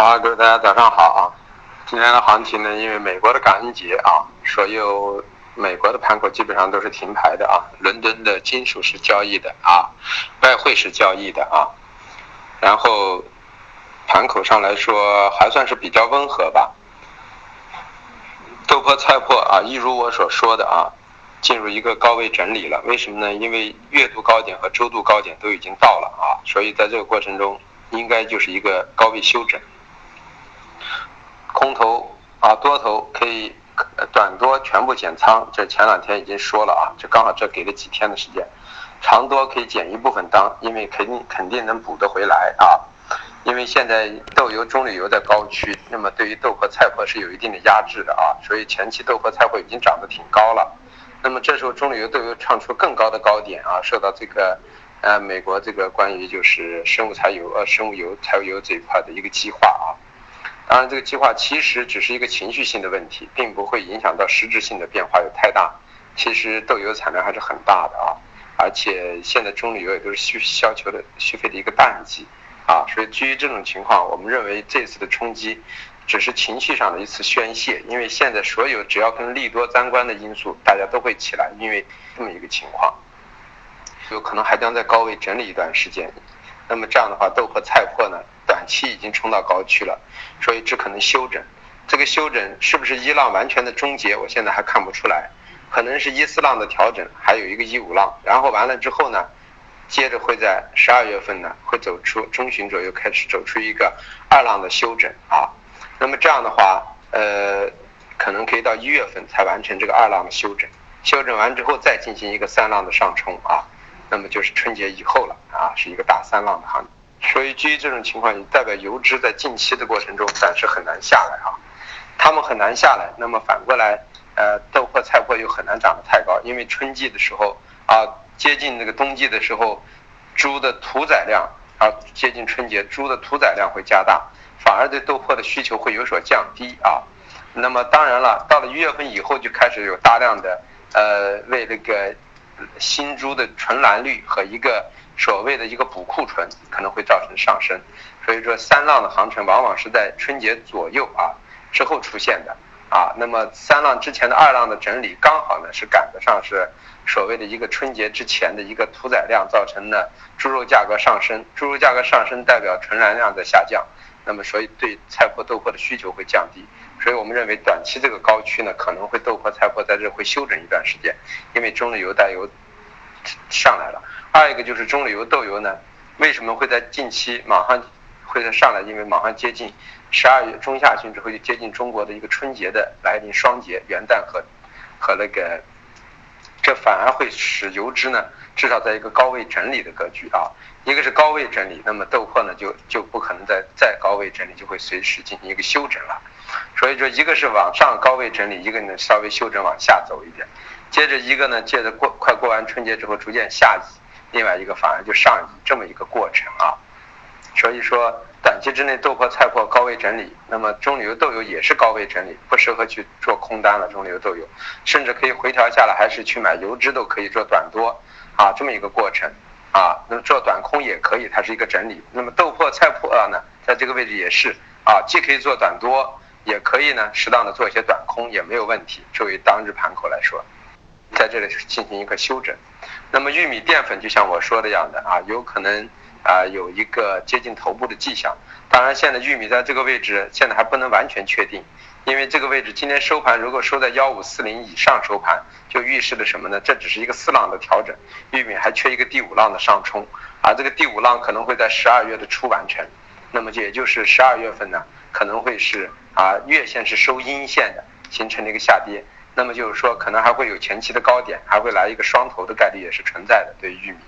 好，各位大家早上好啊！今天的行情呢，因为美国的感恩节啊，所有美国的盘口基本上都是停牌的啊。伦敦的金属是交易的啊，外汇是交易的啊。然后盘口上来说还算是比较温和吧。豆粕、菜粕啊，一如我所说的啊，进入一个高位整理了。为什么呢？因为月度高点和周度高点都已经到了啊，所以在这个过程中应该就是一个高位修整。空头啊，多头可以短多全部减仓，这前两天已经说了啊，这刚好这给了几天的时间。长多可以减一部分当，因为肯定肯定能补得回来啊。因为现在豆油、棕榈油在高区，那么对于豆粕、菜粕是有一定的压制的啊，所以前期豆粕、菜粕已经涨得挺高了。那么这时候棕榈油、豆油创出更高的高点啊，受到这个呃美国这个关于就是生物柴油呃生物油、柴油这一块的一个激化啊。当然，这个计划其实只是一个情绪性的问题，并不会影响到实质性的变化有太大。其实豆油产量还是很大的啊，而且现在中榈油也都是需需求的续费的一个淡季啊，所以基于这种情况，我们认为这次的冲击只是情绪上的一次宣泄，因为现在所有只要跟利多沾关的因素，大家都会起来，因为这么一个情况，有可能还将在高位整理一段时间。那么这样的话，豆粕、菜粕呢？短期已经冲到高区了，所以只可能休整。这个休整是不是一浪完全的终结？我现在还看不出来，可能是一四浪的调整，还有一个一五浪。然后完了之后呢，接着会在十二月份呢，会走出中旬左右开始走出一个二浪的休整啊。那么这样的话，呃，可能可以到一月份才完成这个二浪的休整。休整完之后再进行一个三浪的上冲啊，那么就是春节以后了啊，是一个大三浪的行情。所以基于这种情况，也代表油脂在近期的过程中暂时很难下来啊，他们很难下来。那么反过来，呃，豆粕、菜粕又很难涨得太高，因为春季的时候啊，接近那个冬季的时候，猪的屠宰量啊，接近春节，猪的屠宰量会加大，反而对豆粕的需求会有所降低啊。那么当然了，到了一月份以后，就开始有大量的呃，为那个新猪的纯栏率和一个。所谓的一个补库存可能会造成上升，所以说三浪的行情往往是在春节左右啊之后出现的。啊。那么三浪之前的二浪的整理刚好呢是赶得上是所谓的一个春节之前的一个屠宰量造成的猪肉价格上升，猪肉价格上升代表纯燃量在下降，那么所以对菜粕豆粕的需求会降低，所以我们认为短期这个高区呢可能会豆粕菜粕在这会休整一段时间，因为中榈油带油上来了。二一个就是中榈油豆油呢，为什么会在近期马上会在上来？因为马上接近十二月中下旬之后就接近中国的一个春节的来临，双节元旦和和那个，这反而会使油脂呢至少在一个高位整理的格局啊。一个是高位整理，那么豆粕呢就就不可能再再高位整理，就会随时进行一个休整了。所以说，一个是往上高位整理，一个呢稍微休整往下走一点。接着一个呢，借着过快过完春节之后逐渐下移。另外一个反而就上移这么一个过程啊，所以说短期之内豆粕、菜粕高位整理，那么中流豆油也是高位整理，不适合去做空单了。中流豆油甚至可以回调下来，还是去买油脂都可以做短多啊，这么一个过程啊。那么做短空也可以，它是一个整理。那么豆粕、菜粕呢，在这个位置也是啊，既可以做短多，也可以呢适当的做一些短空也没有问题。作为当日盘口来说。在这里进行一个休整，那么玉米淀粉就像我说的样的啊，有可能啊有一个接近头部的迹象。当然，现在玉米在这个位置现在还不能完全确定，因为这个位置今天收盘如果收在幺五四零以上收盘，就预示着什么呢？这只是一个四浪的调整，玉米还缺一个第五浪的上冲，而这个第五浪可能会在十二月的初完成，那么也就是十二月份呢可能会是啊月线是收阴线的，形成了一个下跌。那么就是说，可能还会有前期的高点，还会来一个双头的概率也是存在的。对于玉米，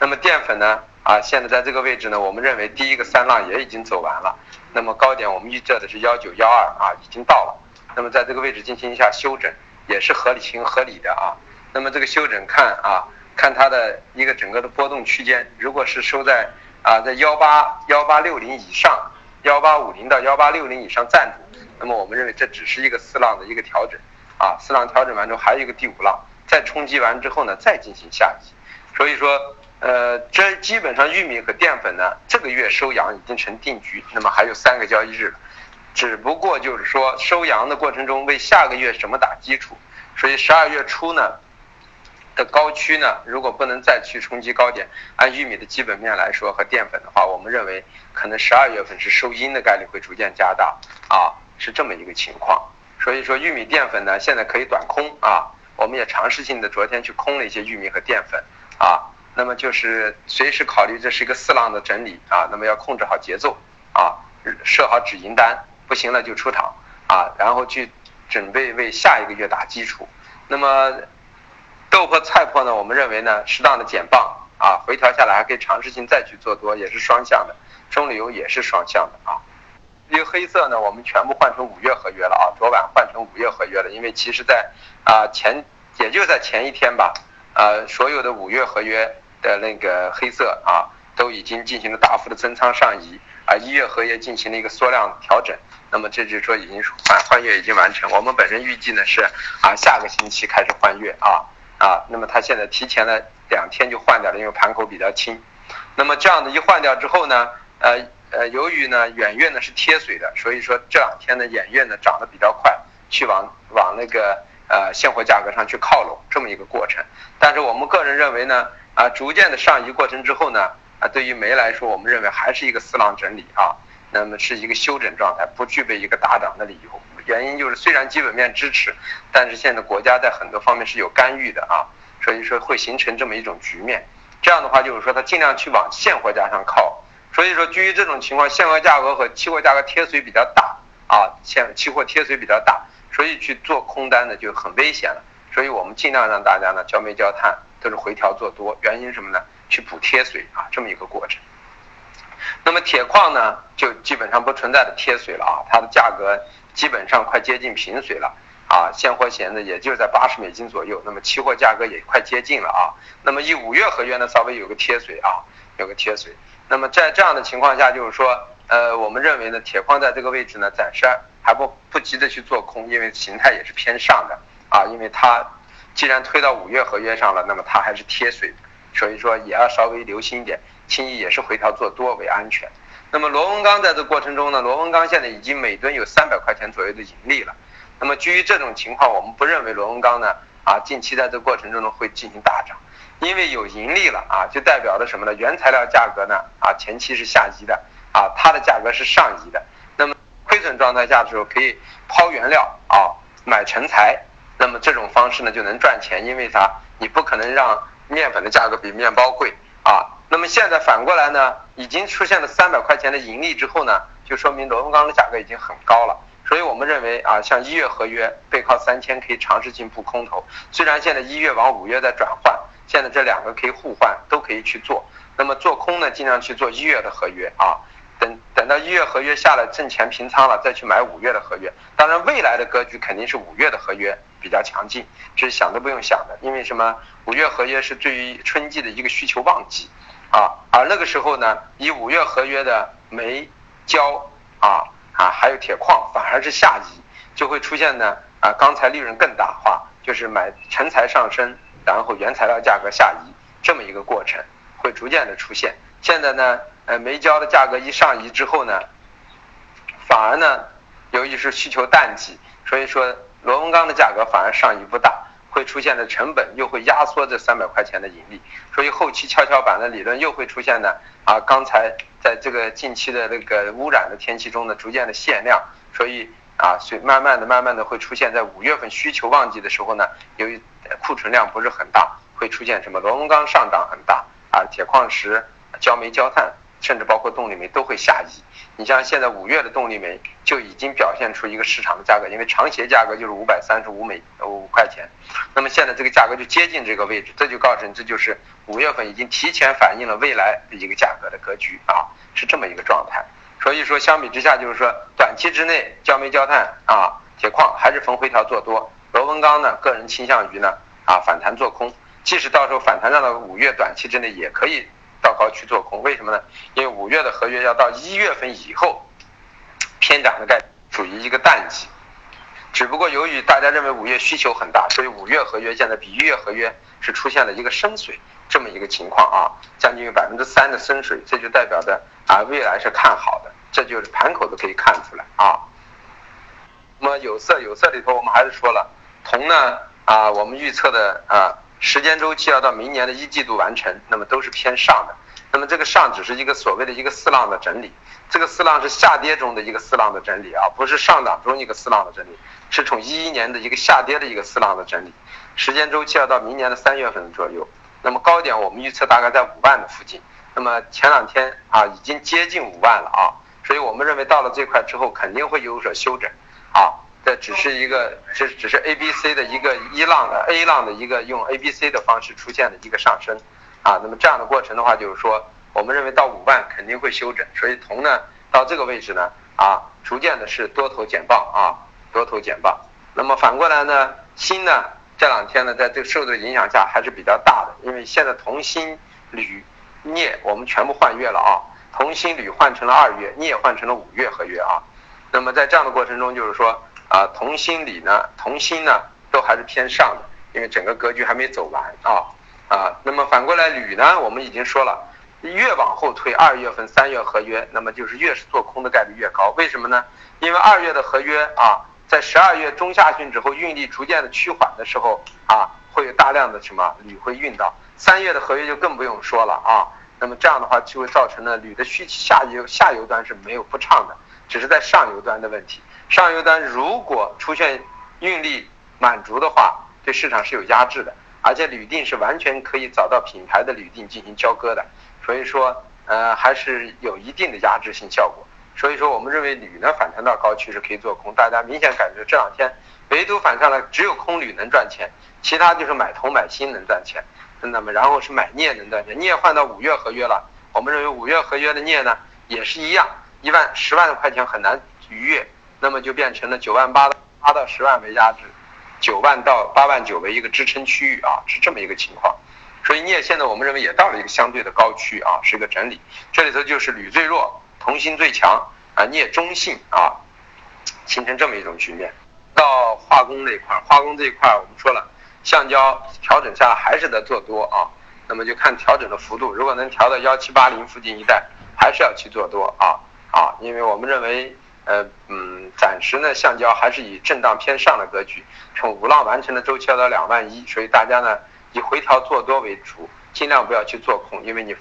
那么淀粉呢？啊，现在在这个位置呢，我们认为第一个三浪也已经走完了。那么高点我们预测的是幺九幺二啊，已经到了。那么在这个位置进行一下休整，也是合理情合理的啊。那么这个休整看啊，看它的一个整个的波动区间，如果是收在啊在幺八幺八六零以上，幺八五零到幺八六零以上暂住，那么我们认为这只是一个四浪的一个调整。啊，四浪调整完之后，还有一个第五浪，再冲击完之后呢，再进行下移。所以说，呃，这基本上玉米和淀粉呢，这个月收阳已经成定局，那么还有三个交易日了，只不过就是说收阳的过程中为下个月什么打基础，所以十二月初呢的高区呢，如果不能再去冲击高点，按玉米的基本面来说和淀粉的话，我们认为可能十二月份是收阴的概率会逐渐加大啊，是这么一个情况。所以说玉米淀粉呢，现在可以短空啊，我们也尝试性的昨天去空了一些玉米和淀粉啊。那么就是随时考虑这是一个四浪的整理啊，那么要控制好节奏啊，设好止盈单，不行了就出场啊，然后去准备为下一个月打基础。那么豆粕、菜粕呢，我们认为呢，适当的减磅啊，回调下来还可以尝试性再去做多，也是双向的。中旅游也是双向的啊。至于黑色呢，我们全部换成五月合约了啊，昨晚换成五月合约了，因为其实在啊前也就在前一天吧，呃，所有的五月合约。的那个黑色啊，都已经进行了大幅的增仓上移，啊一月合约进行了一个缩量调整，那么这就是说已经换换月已经完成。我们本身预计呢是啊下个星期开始换月啊啊，那么它现在提前了两天就换掉了，因为盘口比较轻。那么这样的一换掉之后呢，呃呃，由于呢远月呢是贴水的，所以说这两天呢远月呢涨得比较快，去往往那个呃现货价格上去靠拢这么一个过程。但是我们个人认为呢。啊，逐渐的上移过程之后呢，啊，对于煤来说，我们认为还是一个四浪整理啊，那么是一个休整状态，不具备一个大涨的理由。原因就是虽然基本面支持，但是现在国家在很多方面是有干预的啊，所以说会形成这么一种局面。这样的话就是说，它尽量去往现货价上靠。所以说，基于这种情况，现货价格和期货价格贴水比较大啊，现期货贴水比较大，所以去做空单呢就很危险了。所以我们尽量让大家呢焦煤焦炭。都是回调做多，原因什么呢？去补贴水啊，这么一个过程。那么铁矿呢，就基本上不存在的贴水了啊，它的价格基本上快接近平水了啊，现货闲的也就在八十美金左右，那么期货价格也快接近了啊。那么以五月合约呢，稍微有个贴水啊，有个贴水。那么在这样的情况下，就是说，呃，我们认为呢，铁矿在这个位置呢，暂时还不不急着去做空，因为形态也是偏上的啊，因为它。既然推到五月合约上了，那么它还是贴水，所以说也要稍微留心一点，轻易也是回调做多为安全。那么螺纹钢在这过程中呢，螺纹钢现在已经每吨有三百块钱左右的盈利了。那么基于这种情况，我们不认为螺纹钢呢啊近期在这过程中呢会进行大涨，因为有盈利了啊，就代表着什么呢？原材料价格呢啊前期是下移的啊，它的价格是上移的。那么亏损状态下的时候可以抛原料啊买成材。那么这种方式呢就能赚钱，因为啥？你不可能让面粉的价格比面包贵啊。那么现在反过来呢，已经出现了三百块钱的盈利之后呢，就说明螺纹钢的价格已经很高了。所以我们认为啊，像一月合约背靠三千可以尝试进步空头。虽然现在一月往五月在转换，现在这两个可以互换，都可以去做。那么做空呢，尽量去做一月的合约啊。等等到一月合约下来挣钱平仓了，再去买五月的合约。当然未来的格局肯定是五月的合约。比较强劲，这是想都不用想的，因为什么？五月合约是对于春季的一个需求旺季，啊，而那个时候呢，以五月合约的煤、焦啊啊，还有铁矿反而是下移，就会出现呢啊，钢材利润更大化，就是买成材上升，然后原材料价格下移这么一个过程会逐渐的出现。现在呢，呃，煤焦的价格一上移之后呢，反而呢，由于是需求淡季，所以说。螺纹钢的价格反而上移不大，会出现的成本又会压缩这三百块钱的盈利，所以后期跷跷板的理论又会出现呢。啊，刚才在这个近期的那个污染的天气中呢，逐渐的限量，所以啊，所以慢慢的、慢慢的会出现在五月份需求旺季的时候呢，由于库存量不是很大，会出现什么螺纹钢上涨很大啊，铁矿石、焦煤、焦炭，甚至包括动力煤都会下移。你像现在五月的动力煤就已经表现出一个市场的价格，因为长协价格就是五百三十五美五块钱，那么现在这个价格就接近这个位置，这就告诉你这就是五月份已经提前反映了未来的一个价格的格局啊，是这么一个状态。所以说相比之下，就是说短期之内焦煤焦炭啊铁矿还是逢回调做多，螺纹钢呢个人倾向于呢啊反弹做空，即使到时候反弹到了五月短期之内也可以。到高去做空，为什么呢？因为五月的合约要到一月份以后，偏涨的概率属于一个淡季。只不过由于大家认为五月需求很大，所以五月合约现在比一月合约是出现了一个深水。这么一个情况啊，将近有百分之三的深水，这就代表着啊未来是看好的，这就是盘口都可以看出来啊。那么有色有色里头，我们还是说了铜呢啊，我们预测的啊时间周期要到明年的一季度完成，那么都是偏上的。那么这个上只是一个所谓的一个四浪的整理，这个四浪是下跌中的一个四浪的整理啊，不是上涨中一个四浪的整理，是从一一年的一个下跌的一个四浪的整理，时间周期要到明年的三月份左右。那么高点我们预测大概在五万的附近，那么前两天啊已经接近五万了啊，所以我们认为到了这块之后肯定会有所修整啊，这只是一个这只是 A B C 的一个一浪的 A 浪的一个用 A B C 的方式出现的一个上升。啊，那么这样的过程的话，就是说，我们认为到五万肯定会修整，所以铜呢到这个位置呢，啊，逐渐的是多头减磅啊，多头减磅。那么反过来呢，锌呢这两天呢，在这个受的影响下还是比较大的，因为现在铜、锌、铝、镍我们全部换月了啊，铜、锌、铝换成了二月，镍换成了五月合约啊。那么在这样的过程中，就是说啊，铜、锌、锂呢，铜、锌呢都还是偏上的，因为整个格局还没走完啊。啊，那么反过来铝呢？我们已经说了，越往后推，二月份、三月合约，那么就是越是做空的概率越高。为什么呢？因为二月的合约啊，在十二月中下旬之后，运力逐渐的趋缓的时候啊，会有大量的什么铝会运到。三月的合约就更不用说了啊。那么这样的话，就会造成了铝的需下游下游端是没有不畅的，只是在上游端的问题。上游端如果出现运力满足的话，对市场是有压制的。而且铝锭是完全可以找到品牌的铝锭进行交割的，所以说，呃，还是有一定的压制性效果。所以说，我们认为铝呢反弹到高区是可以做空。大家明显感觉这两天唯独反上来，只有空铝能赚钱，其他就是买铜买锌能赚钱。那么然后是买镍能赚钱，镍换到五月合约了，我们认为五月合约的镍呢也是一样，一万十万块钱很难逾越，那么就变成了九万八到八到十万为压制。九万到八万九为一个支撑区域啊，是这么一个情况，所以镍现在我们认为也到了一个相对的高区啊，是一个整理。这里头就是铝最弱，铜锌最强啊，镍中性啊，形成这么一种局面。到化工那块，化工这一块我们说了，橡胶调整下还是得做多啊，那么就看调整的幅度，如果能调到幺七八零附近一带，还是要去做多啊啊，因为我们认为。呃嗯，暂时呢，橡胶还是以震荡偏上的格局，从五浪完成的周期要到两万一，所以大家呢以回调做多为主，尽量不要去做空，因为你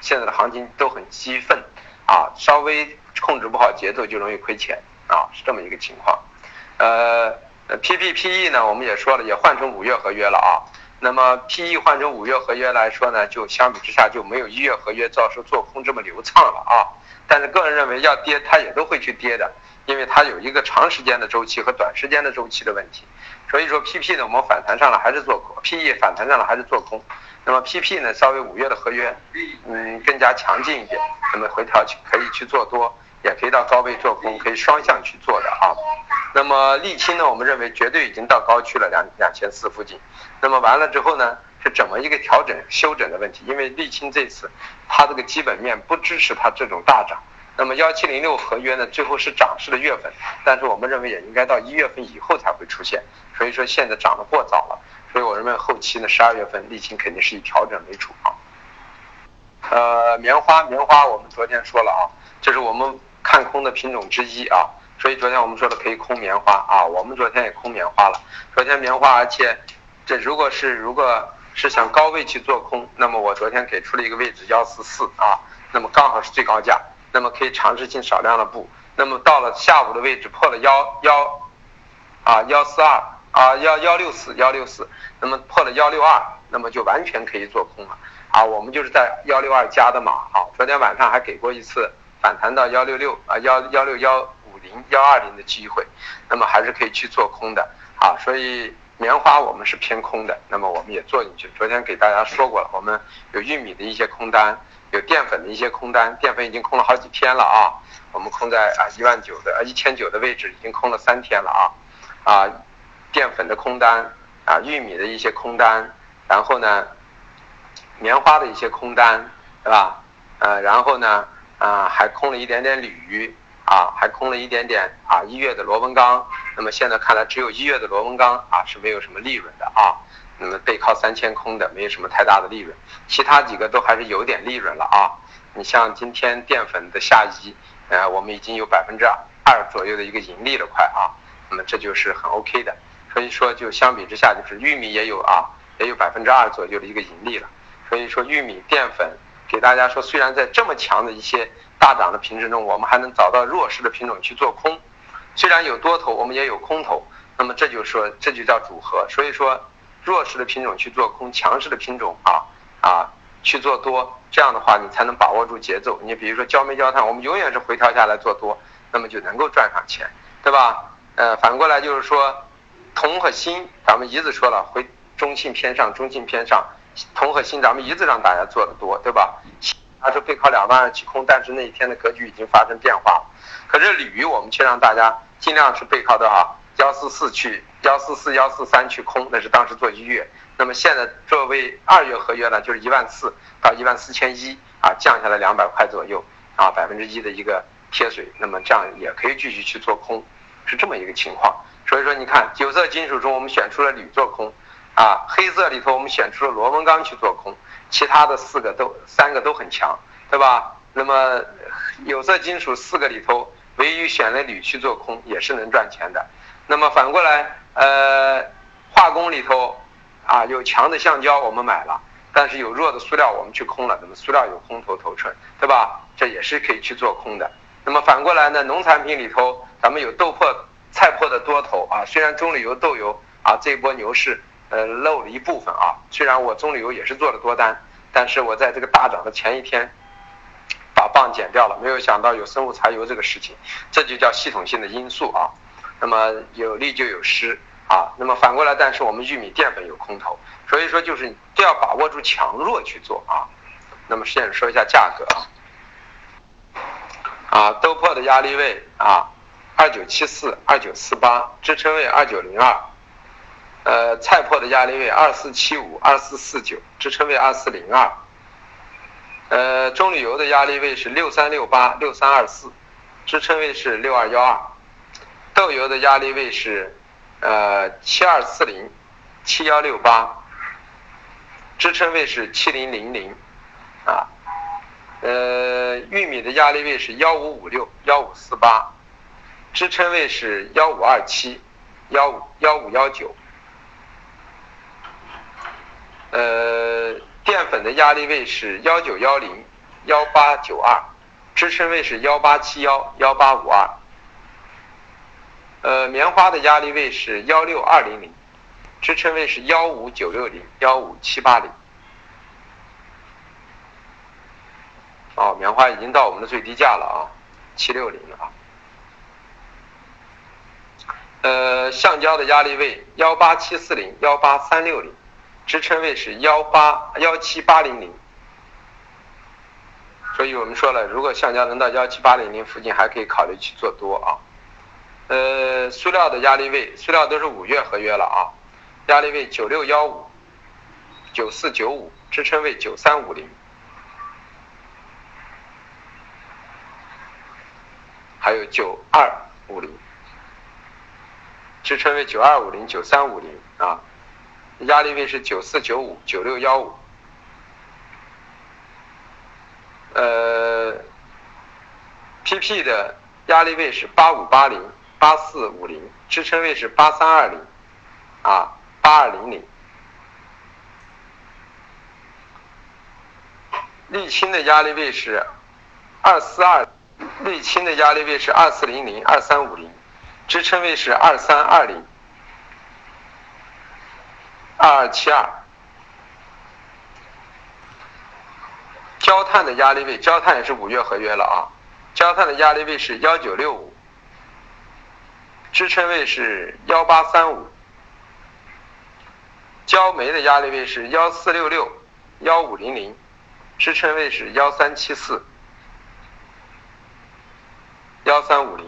现在的行情都很激愤啊，稍微控制不好节奏就容易亏钱啊，是这么一个情况。呃，P P P E 呢，我们也说了，也换成五月合约了啊。那么 P E 换成五月合约来说呢，就相比之下就没有一月合约到时做空这么流畅了啊。但是个人认为要跌，它也都会去跌的，因为它有一个长时间的周期和短时间的周期的问题。所以说 PP 呢，我们反弹上了还是做空；PE 反弹上了还是做空。那么 PP 呢，稍微五月的合约，嗯，更加强劲一点，那么回调去可以去做多，也可以到高位做空，可以双向去做的啊。那么沥青呢，我们认为绝对已经到高区了，两两千四附近。那么完了之后呢？是怎么一个调整修整的问题？因为沥青这次它这个基本面不支持它这种大涨。那么幺七零六合约呢，最后是涨势的月份，但是我们认为也应该到一月份以后才会出现。所以说现在涨得过早了，所以我认为后期呢，十二月份沥青肯定是以调整为主啊。呃，棉花，棉花我们昨天说了啊，这是我们看空的品种之一啊，所以昨天我们说的可以空棉花啊，我们昨天也空棉花了。昨天棉花，而且这如果是如果。是想高位去做空，那么我昨天给出了一个位置幺四四啊，那么刚好是最高价，那么可以尝试进少量的布，那么到了下午的位置破了幺幺啊幺四二啊幺幺六四幺六四，那么破了幺六二，那么就完全可以做空了啊，我们就是在幺六二加的嘛啊，昨天晚上还给过一次反弹到幺六六啊幺幺六幺五零幺二零的机会，那么还是可以去做空的啊，所以。棉花我们是偏空的，那么我们也做进去。昨天给大家说过了，我们有玉米的一些空单，有淀粉的一些空单，淀粉已经空了好几天了啊。我们空在啊一万九的啊一千九的位置已经空了三天了啊啊，淀粉的空单啊，玉米的一些空单，然后呢，棉花的一些空单，对吧？呃，然后呢，啊还空了一点点铝。啊，还空了一点点啊，一月的螺纹钢，那么现在看来只有一月的螺纹钢啊是没有什么利润的啊。那么背靠三千空的没有什么太大的利润，其他几个都还是有点利润了啊。你像今天淀粉的下移，呃，我们已经有百分之二左右的一个盈利了，快啊，那么这就是很 OK 的。所以说，就相比之下，就是玉米也有啊，也有百分之二左右的一个盈利了。所以说，玉米淀粉给大家说，虽然在这么强的一些大涨的品种中，我们还能找到弱势的品种去做空，虽然有多头，我们也有空头。那么这就说，这就叫组合。所以说，弱势的品种去做空，强势的品种啊啊去做多，这样的话你才能把握住节奏。你比如说焦煤焦炭，我们永远是回调下来做多，那么就能够赚上钱，对吧？呃，反过来就是说，铜和锌，咱们一直说了回中性偏上，中性偏上，铜和锌咱们一直让大家做的多，对吧？它是背靠两万二起空，但是那一天的格局已经发生变化了。可是铝，我们却让大家尽量是背靠多少？幺四四去幺四四幺四三去空，那是当时做一月。那么现在作为二月合约呢，就是一万四到一万四千一啊，降下来两百块左右啊，百分之一的一个贴水。那么这样也可以继续去做空，是这么一个情况。所以说你看九色金属中我们选出了铝做空啊，黑色里头我们选出了螺纹钢去做空，其他的四个都三个都很强，对吧？那么有色金属四个里头，唯一选了铝去做空，也是能赚钱的。那么反过来，呃，化工里头，啊，有强的橡胶我们买了，但是有弱的塑料我们去空了。那么塑料有空头头寸，对吧？这也是可以去做空的。那么反过来呢，农产品里头，咱们有豆粕、菜粕的多头啊。虽然棕榈油、豆油啊这一波牛市，呃，漏了一部分啊。虽然我棕榈油也是做了多单，但是我在这个大涨的前一天，把棒减掉了。没有想到有生物柴油这个事情，这就叫系统性的因素啊。那么有利就有失啊，那么反过来，但是我们玉米淀粉有空头，所以说就是都要把握住强弱去做啊。那么现在说一下价格啊，啊豆粕的压力位啊，二九七四二九四八，支撑位二九零二，呃菜粕的压力位二四七五二四四九，支撑位二四零二，呃棕榈油的压力位是六三六八六三二四，支撑位是六二幺二。豆油的压力位是，呃七二四零，七幺六八，支撑位是七零零零，啊，呃玉米的压力位是幺五五六幺五四八，支撑位是幺五二七，幺五幺五幺九，呃淀粉的压力位是幺九幺零幺八九二，支撑位是幺八七幺幺八五二。呃，棉花的压力位是幺六二零零，支撑位是幺五九六零幺五七八零。哦，棉花已经到我们的最低价了啊，七六零了啊。呃，橡胶的压力位幺八七四零幺八三六零，支撑位是幺八幺七八零零。所以我们说了，如果橡胶能到幺七八零零附近，还可以考虑去做多啊。呃，塑料的压力位，塑料都是五月合约了啊，压力位九六幺五，九四九五，支撑位九三五零，还有九二五零，支撑位九二五零九三五零啊，压力位是九四九五九六幺五，呃，PP 的压力位是八五八零。八四五零支撑位是八三二零，啊，八二零零。沥青的压力位是二四二，沥青的压力位是二四零零二三五零，支撑位是二三二零，二二七二。焦炭的压力位，焦炭也是五月合约了啊，焦炭的压力位是幺九六五。支撑位是幺八三五，焦煤的压力位是幺四六六幺五零零，支撑位是幺三七四。幺三五零，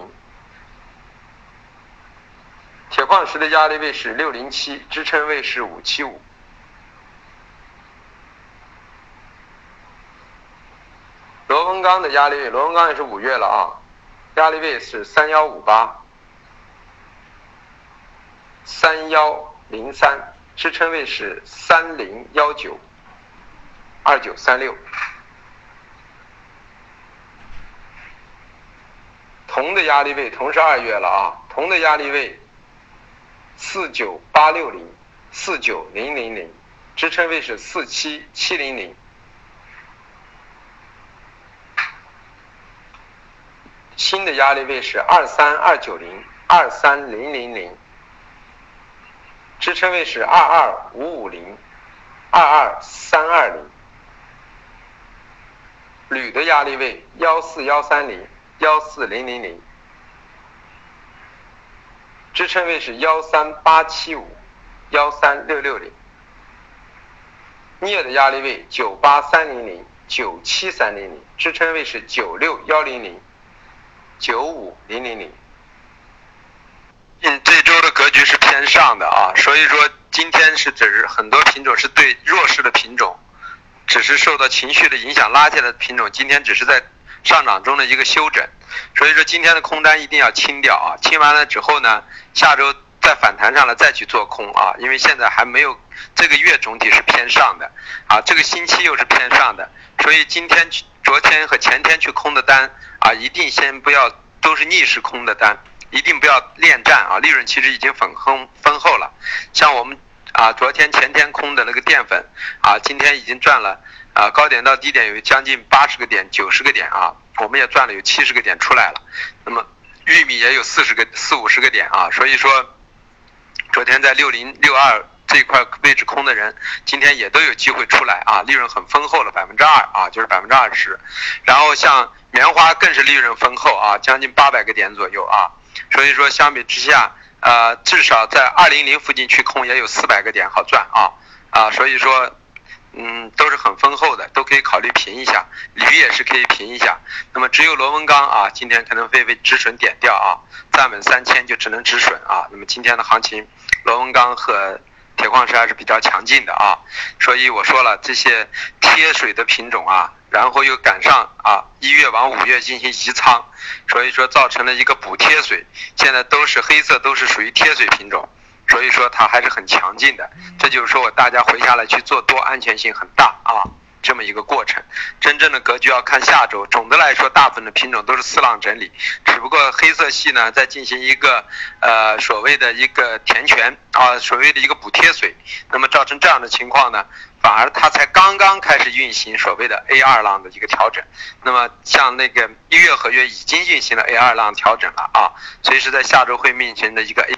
矿石的压力位是六零七，支撑位是五七五，螺纹钢的压力位，螺纹钢也是五月了啊，压力位是三幺五八。三幺零三支撑位是三零幺九二九三六。铜的压力位，铜是二月了啊，铜的压力位四九八六零四九零零零，支撑位是四七七零零。新的压力位是二三二九零二三零零零，支撑位是二二五五零二二三二零。铝的压力位幺四幺三零幺四零零零，支撑位是幺三八七五幺三六六零。镍的压力位九八三零零九七三零零，支撑位是九六幺零零。九五零零零，嗯，这周的格局是偏上的啊，所以说今天是只是很多品种是对弱势的品种，只是受到情绪的影响拉下的品种，今天只是在上涨中的一个休整，所以说今天的空单一定要清掉啊，清完了之后呢，下周再反弹上来再去做空啊，因为现在还没有这个月总体是偏上的。啊，这个星期又是偏上的，所以今天去昨天和前天去空的单。啊，一定先不要都是逆势空的单，一定不要恋战啊！利润其实已经粉丰丰厚了，像我们啊，昨天前天空的那个淀粉啊，今天已经赚了啊，高点到低点有将近八十个点、九十个点啊，我们也赚了有七十个点出来了。那么玉米也有四十个、四五十个点啊，所以说昨天在六零六二。这块位置空的人，今天也都有机会出来啊，利润很丰厚了，百分之二啊，就是百分之二十。然后像棉花更是利润丰厚啊，将近八百个点左右啊。所以说相比之下，呃，至少在二零零附近去空也有四百个点好赚啊啊，所以说，嗯，都是很丰厚的，都可以考虑平一下。铝也是可以平一下。那么只有螺纹钢啊，今天可能会被止损点掉啊，站稳三千就只能止损啊。那么今天的行情，螺纹钢和铁矿石还是比较强劲的啊，所以我说了这些贴水的品种啊，然后又赶上啊一月往五月进行移仓，所以说造成了一个补贴水，现在都是黑色，都是属于贴水品种，所以说它还是很强劲的。这就是说我大家回下来去做多，安全性很大啊。这么一个过程，真正的格局要看下周。总的来说，大部分的品种都是四浪整理，只不过黑色系呢在进行一个呃所谓的一个填权啊，所谓的一个补贴水，那么造成这样的情况呢，反而它才刚刚开始运行所谓的 A 二浪的一个调整。那么像那个一月合约已经运行了 A 二浪调整了啊，所以是在下周会面前的一个 A。